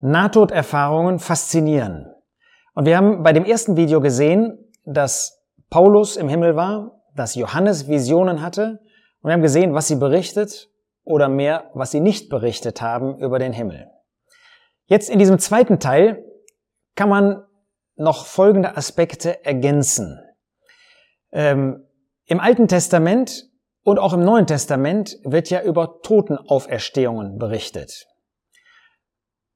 Nahtoderfahrungen faszinieren. Und wir haben bei dem ersten Video gesehen, dass Paulus im Himmel war, dass Johannes Visionen hatte und wir haben gesehen, was sie berichtet oder mehr, was sie nicht berichtet haben über den Himmel. Jetzt in diesem zweiten Teil kann man noch folgende Aspekte ergänzen. Ähm, Im Alten Testament und auch im Neuen Testament wird ja über Totenauferstehungen berichtet.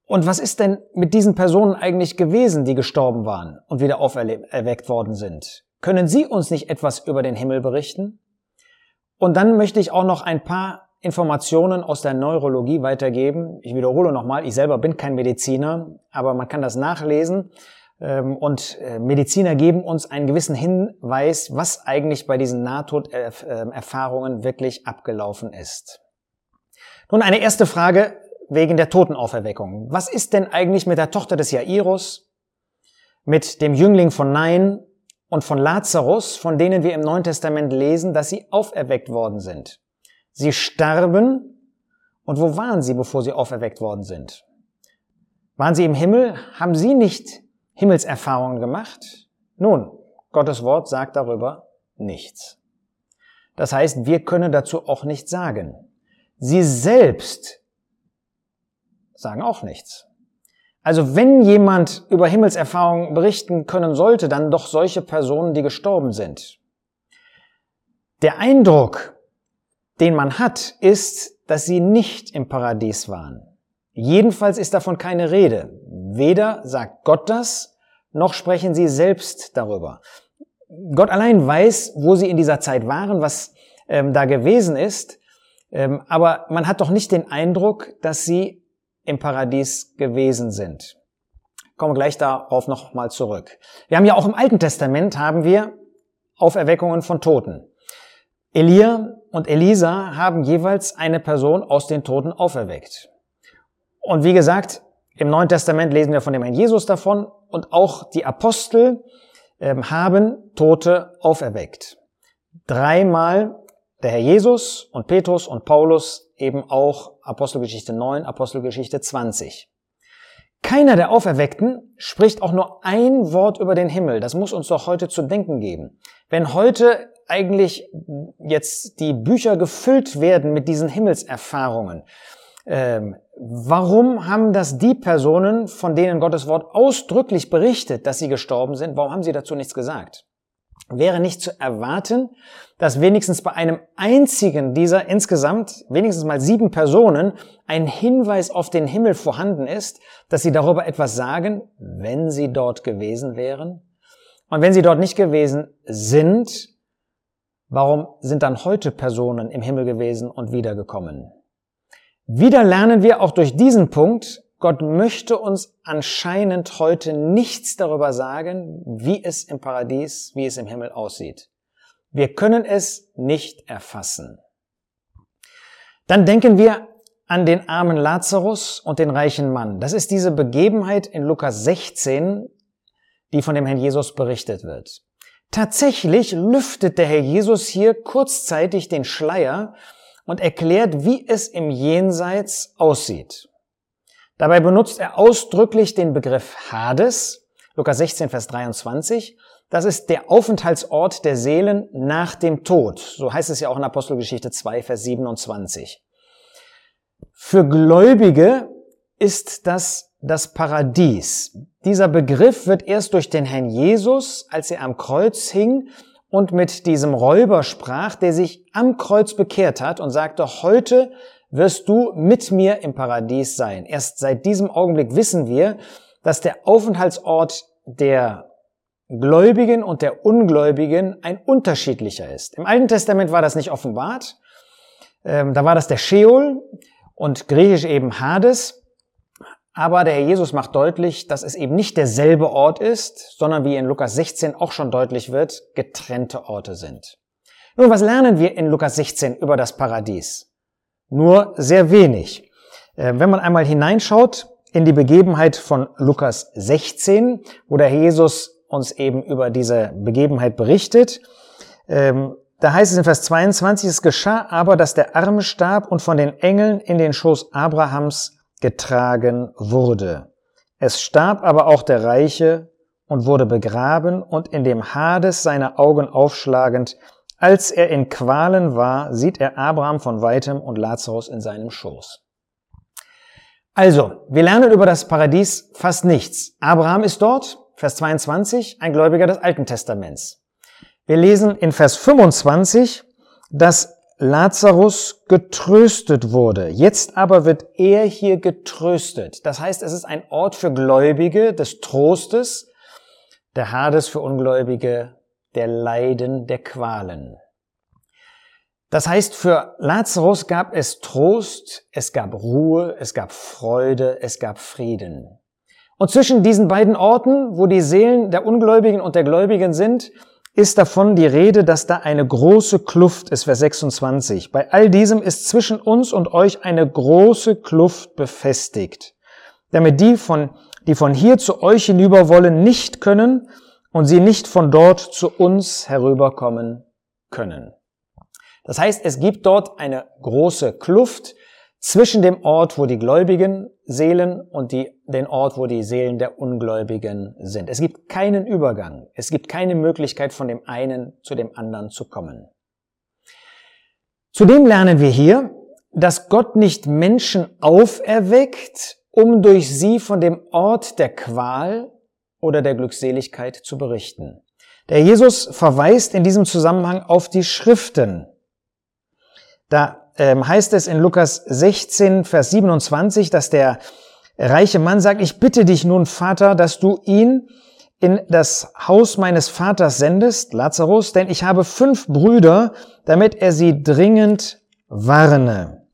Und was ist denn mit diesen Personen eigentlich gewesen, die gestorben waren und wieder auferweckt worden sind? Können Sie uns nicht etwas über den Himmel berichten? Und dann möchte ich auch noch ein paar Informationen aus der Neurologie weitergeben. Ich wiederhole nochmal, ich selber bin kein Mediziner, aber man kann das nachlesen. Ähm, und äh, Mediziner geben uns einen gewissen Hinweis, was eigentlich bei diesen Nahtoderfahrungen wirklich abgelaufen ist. Nun eine erste Frage, wegen der Totenauferweckung. Was ist denn eigentlich mit der Tochter des Jairus, mit dem Jüngling von Nein und von Lazarus, von denen wir im Neuen Testament lesen, dass sie auferweckt worden sind? Sie starben. Und wo waren sie, bevor sie auferweckt worden sind? Waren sie im Himmel? Haben sie nicht Himmelserfahrungen gemacht? Nun, Gottes Wort sagt darüber nichts. Das heißt, wir können dazu auch nichts sagen. Sie selbst sagen auch nichts. Also wenn jemand über Himmelserfahrungen berichten können sollte, dann doch solche Personen, die gestorben sind. Der Eindruck, den man hat, ist, dass sie nicht im Paradies waren. Jedenfalls ist davon keine Rede. Weder sagt Gott das, noch sprechen sie selbst darüber. Gott allein weiß, wo sie in dieser Zeit waren, was ähm, da gewesen ist, ähm, aber man hat doch nicht den Eindruck, dass sie im Paradies gewesen sind. Kommen gleich darauf nochmal zurück. Wir haben ja auch im Alten Testament haben wir Auferweckungen von Toten. Elia und Elisa haben jeweils eine Person aus den Toten auferweckt. Und wie gesagt, im Neuen Testament lesen wir von dem Herrn Jesus davon und auch die Apostel äh, haben Tote auferweckt. Dreimal der Herr Jesus und Petrus und Paulus eben auch Apostelgeschichte 9, Apostelgeschichte 20. Keiner der Auferweckten spricht auch nur ein Wort über den Himmel. Das muss uns doch heute zu denken geben. Wenn heute eigentlich jetzt die Bücher gefüllt werden mit diesen Himmelserfahrungen, ähm, warum haben das die Personen, von denen Gottes Wort ausdrücklich berichtet, dass sie gestorben sind, warum haben sie dazu nichts gesagt? Wäre nicht zu erwarten, dass wenigstens bei einem einzigen dieser insgesamt wenigstens mal sieben Personen ein Hinweis auf den Himmel vorhanden ist, dass sie darüber etwas sagen, wenn sie dort gewesen wären. Und wenn sie dort nicht gewesen sind, warum sind dann heute Personen im Himmel gewesen und wiedergekommen? Wieder lernen wir auch durch diesen Punkt, Gott möchte uns anscheinend heute nichts darüber sagen, wie es im Paradies, wie es im Himmel aussieht. Wir können es nicht erfassen. Dann denken wir an den armen Lazarus und den reichen Mann. Das ist diese Begebenheit in Lukas 16, die von dem Herrn Jesus berichtet wird. Tatsächlich lüftet der Herr Jesus hier kurzzeitig den Schleier und erklärt, wie es im Jenseits aussieht. Dabei benutzt er ausdrücklich den Begriff Hades, Lukas 16, Vers 23. Das ist der Aufenthaltsort der Seelen nach dem Tod. So heißt es ja auch in Apostelgeschichte 2, Vers 27. Für Gläubige ist das das Paradies. Dieser Begriff wird erst durch den Herrn Jesus, als er am Kreuz hing und mit diesem Räuber sprach, der sich am Kreuz bekehrt hat und sagte, heute wirst du mit mir im Paradies sein. Erst seit diesem Augenblick wissen wir, dass der Aufenthaltsort der Gläubigen und der Ungläubigen ein unterschiedlicher ist. Im Alten Testament war das nicht offenbart. Ähm, da war das der Sheol und griechisch eben Hades. Aber der Herr Jesus macht deutlich, dass es eben nicht derselbe Ort ist, sondern wie in Lukas 16 auch schon deutlich wird, getrennte Orte sind. Nun, was lernen wir in Lukas 16 über das Paradies? Nur sehr wenig. Äh, wenn man einmal hineinschaut in die Begebenheit von Lukas 16, wo der Jesus uns eben über diese Begebenheit berichtet, ähm, da heißt es in Vers 22, es geschah aber, dass der Arme starb und von den Engeln in den Schoß Abrahams getragen wurde. Es starb aber auch der Reiche und wurde begraben und in dem Hades seine Augen aufschlagend, als er in Qualen war, sieht er Abraham von weitem und Lazarus in seinem Schoß. Also, wir lernen über das Paradies fast nichts. Abraham ist dort, Vers 22, ein Gläubiger des Alten Testaments. Wir lesen in Vers 25, dass Lazarus getröstet wurde. Jetzt aber wird er hier getröstet. Das heißt, es ist ein Ort für Gläubige des Trostes, der Hades für Ungläubige, der Leiden, der Qualen. Das heißt, für Lazarus gab es Trost, es gab Ruhe, es gab Freude, es gab Frieden. Und zwischen diesen beiden Orten, wo die Seelen der Ungläubigen und der Gläubigen sind, ist davon die Rede, dass da eine große Kluft ist, Vers 26. Bei all diesem ist zwischen uns und euch eine große Kluft befestigt, damit die von, die von hier zu euch hinüber wollen, nicht können und sie nicht von dort zu uns herüberkommen können. Das heißt, es gibt dort eine große Kluft zwischen dem Ort, wo die gläubigen Seelen und die, den Ort, wo die Seelen der Ungläubigen sind. Es gibt keinen Übergang. Es gibt keine Möglichkeit, von dem einen zu dem anderen zu kommen. Zudem lernen wir hier, dass Gott nicht Menschen auferweckt, um durch sie von dem Ort der Qual oder der Glückseligkeit zu berichten. Der Jesus verweist in diesem Zusammenhang auf die Schriften. Da ähm, heißt es in Lukas 16, Vers 27, dass der reiche Mann sagt, ich bitte dich nun, Vater, dass du ihn in das Haus meines Vaters sendest, Lazarus, denn ich habe fünf Brüder, damit er sie dringend warne,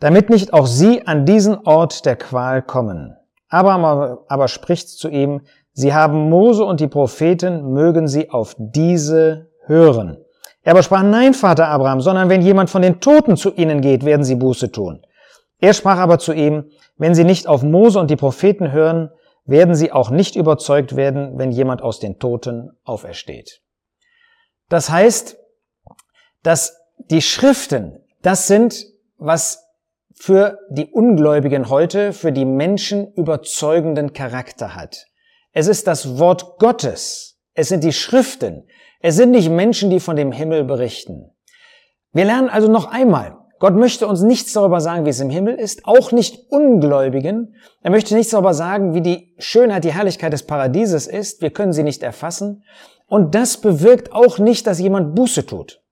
damit nicht auch sie an diesen Ort der Qual kommen. Aber, aber spricht zu ihm, sie haben Mose und die Propheten, mögen sie auf diese hören. Er aber sprach, nein, Vater Abraham, sondern wenn jemand von den Toten zu ihnen geht, werden sie Buße tun. Er sprach aber zu ihm, wenn sie nicht auf Mose und die Propheten hören, werden sie auch nicht überzeugt werden, wenn jemand aus den Toten aufersteht. Das heißt, dass die Schriften, das sind, was für die Ungläubigen heute, für die Menschen überzeugenden Charakter hat. Es ist das Wort Gottes. Es sind die Schriften, es sind nicht Menschen, die von dem Himmel berichten. Wir lernen also noch einmal, Gott möchte uns nichts darüber sagen, wie es im Himmel ist, auch nicht Ungläubigen. Er möchte nichts darüber sagen, wie die Schönheit, die Herrlichkeit des Paradieses ist. Wir können sie nicht erfassen. Und das bewirkt auch nicht, dass jemand Buße tut.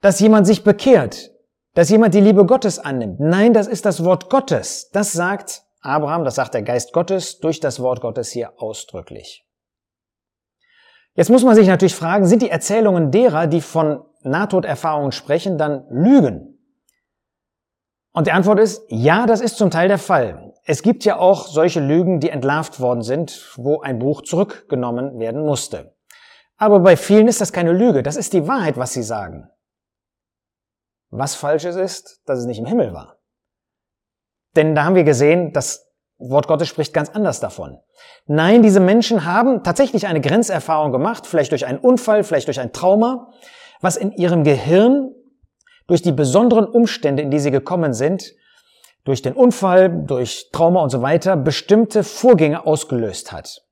Dass jemand sich bekehrt. Dass jemand die Liebe Gottes annimmt. Nein, das ist das Wort Gottes. Das sagt Abraham, das sagt der Geist Gottes durch das Wort Gottes hier ausdrücklich. Jetzt muss man sich natürlich fragen, sind die Erzählungen derer, die von Nahtoderfahrungen sprechen, dann Lügen? Und die Antwort ist, ja, das ist zum Teil der Fall. Es gibt ja auch solche Lügen, die entlarvt worden sind, wo ein Buch zurückgenommen werden musste. Aber bei vielen ist das keine Lüge, das ist die Wahrheit, was sie sagen. Was falsches ist, dass es nicht im Himmel war. Denn da haben wir gesehen, dass Wort Gottes spricht ganz anders davon. Nein, diese Menschen haben tatsächlich eine Grenzerfahrung gemacht, vielleicht durch einen Unfall, vielleicht durch ein Trauma, was in ihrem Gehirn durch die besonderen Umstände, in die sie gekommen sind, durch den Unfall, durch Trauma und so weiter, bestimmte Vorgänge ausgelöst hat.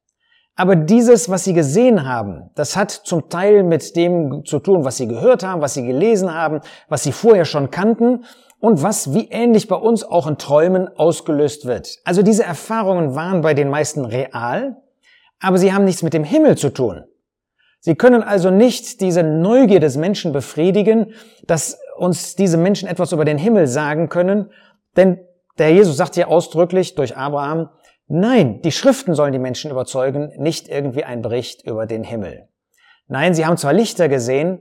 Aber dieses, was sie gesehen haben, das hat zum Teil mit dem zu tun, was sie gehört haben, was sie gelesen haben, was sie vorher schon kannten und was wie ähnlich bei uns auch in Träumen ausgelöst wird. Also diese Erfahrungen waren bei den meisten real, aber sie haben nichts mit dem Himmel zu tun. Sie können also nicht diese Neugier des Menschen befriedigen, dass uns diese Menschen etwas über den Himmel sagen können, denn der Jesus sagt hier ausdrücklich durch Abraham, nein, die Schriften sollen die Menschen überzeugen, nicht irgendwie ein Bericht über den Himmel. Nein, sie haben zwar Lichter gesehen,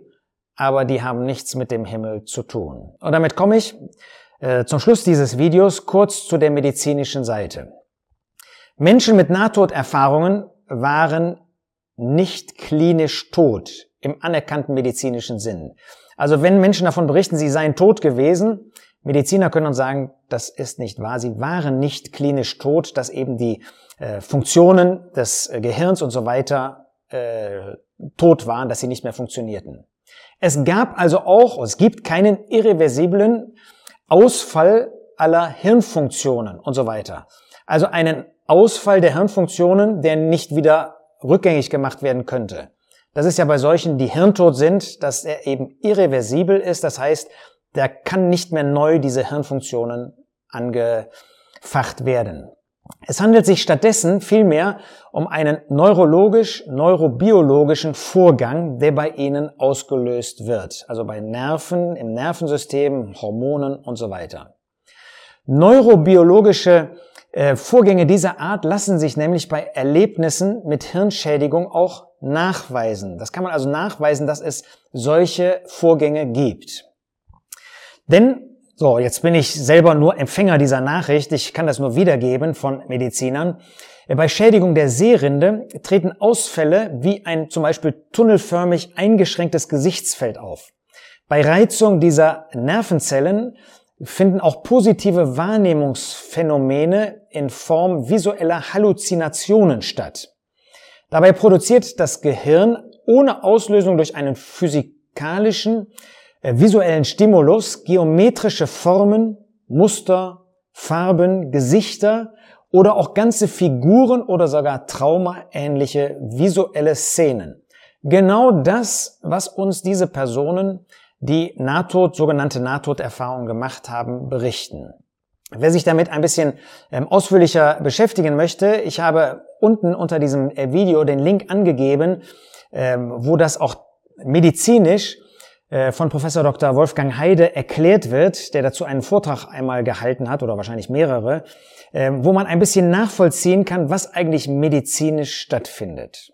aber die haben nichts mit dem Himmel zu tun. Und damit komme ich äh, zum Schluss dieses Videos kurz zu der medizinischen Seite. Menschen mit Nahtoderfahrungen waren nicht klinisch tot im anerkannten medizinischen Sinn. Also wenn Menschen davon berichten, sie seien tot gewesen, Mediziner können uns sagen, das ist nicht wahr. Sie waren nicht klinisch tot, dass eben die äh, Funktionen des äh, Gehirns und so weiter äh, tot waren, dass sie nicht mehr funktionierten. Es gab also auch, es gibt keinen irreversiblen Ausfall aller Hirnfunktionen und so weiter. Also einen Ausfall der Hirnfunktionen, der nicht wieder rückgängig gemacht werden könnte. Das ist ja bei solchen, die hirntot sind, dass er eben irreversibel ist. Das heißt, der kann nicht mehr neu diese Hirnfunktionen angefacht werden. Es handelt sich stattdessen vielmehr um einen neurologisch-neurobiologischen Vorgang, der bei ihnen ausgelöst wird. Also bei Nerven, im Nervensystem, Hormonen und so weiter. Neurobiologische äh, Vorgänge dieser Art lassen sich nämlich bei Erlebnissen mit Hirnschädigung auch nachweisen. Das kann man also nachweisen, dass es solche Vorgänge gibt. Denn, so, jetzt bin ich selber nur Empfänger dieser Nachricht, ich kann das nur wiedergeben von Medizinern. Bei Schädigung der Sehrinde treten Ausfälle wie ein zum Beispiel tunnelförmig eingeschränktes Gesichtsfeld auf. Bei Reizung dieser Nervenzellen finden auch positive Wahrnehmungsphänomene in Form visueller Halluzinationen statt. Dabei produziert das Gehirn ohne Auslösung durch einen physikalischen, visuellen Stimulus geometrische Formen, Muster, Farben, Gesichter oder auch ganze Figuren oder sogar traumaähnliche visuelle Szenen. Genau das, was uns diese Personen die Nahtod, sogenannte Nahtoderfahrungen gemacht haben, berichten. Wer sich damit ein bisschen ähm, ausführlicher beschäftigen möchte, ich habe unten unter diesem äh, Video den Link angegeben, ähm, wo das auch medizinisch äh, von Professor Dr. Wolfgang Heide erklärt wird, der dazu einen Vortrag einmal gehalten hat oder wahrscheinlich mehrere, ähm, wo man ein bisschen nachvollziehen kann, was eigentlich medizinisch stattfindet.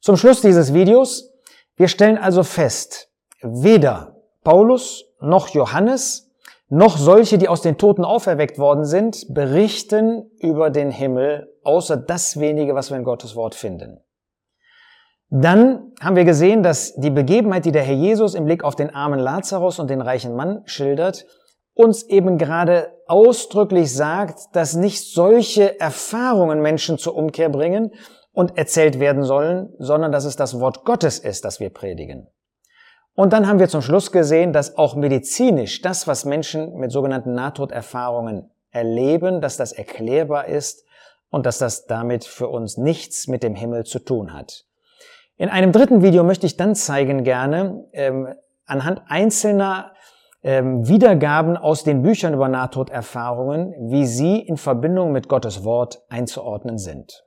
Zum Schluss dieses Videos, wir stellen also fest, weder Paulus noch Johannes noch solche, die aus den Toten auferweckt worden sind, berichten über den Himmel, außer das wenige, was wir in Gottes Wort finden. Dann haben wir gesehen, dass die Begebenheit, die der Herr Jesus im Blick auf den armen Lazarus und den reichen Mann schildert, uns eben gerade ausdrücklich sagt, dass nicht solche Erfahrungen Menschen zur Umkehr bringen und erzählt werden sollen, sondern dass es das Wort Gottes ist, das wir predigen. Und dann haben wir zum Schluss gesehen, dass auch medizinisch das, was Menschen mit sogenannten Nahtoderfahrungen erleben, dass das erklärbar ist und dass das damit für uns nichts mit dem Himmel zu tun hat. In einem dritten Video möchte ich dann zeigen gerne, ähm, anhand einzelner ähm, Wiedergaben aus den Büchern über Nahtoderfahrungen, wie sie in Verbindung mit Gottes Wort einzuordnen sind.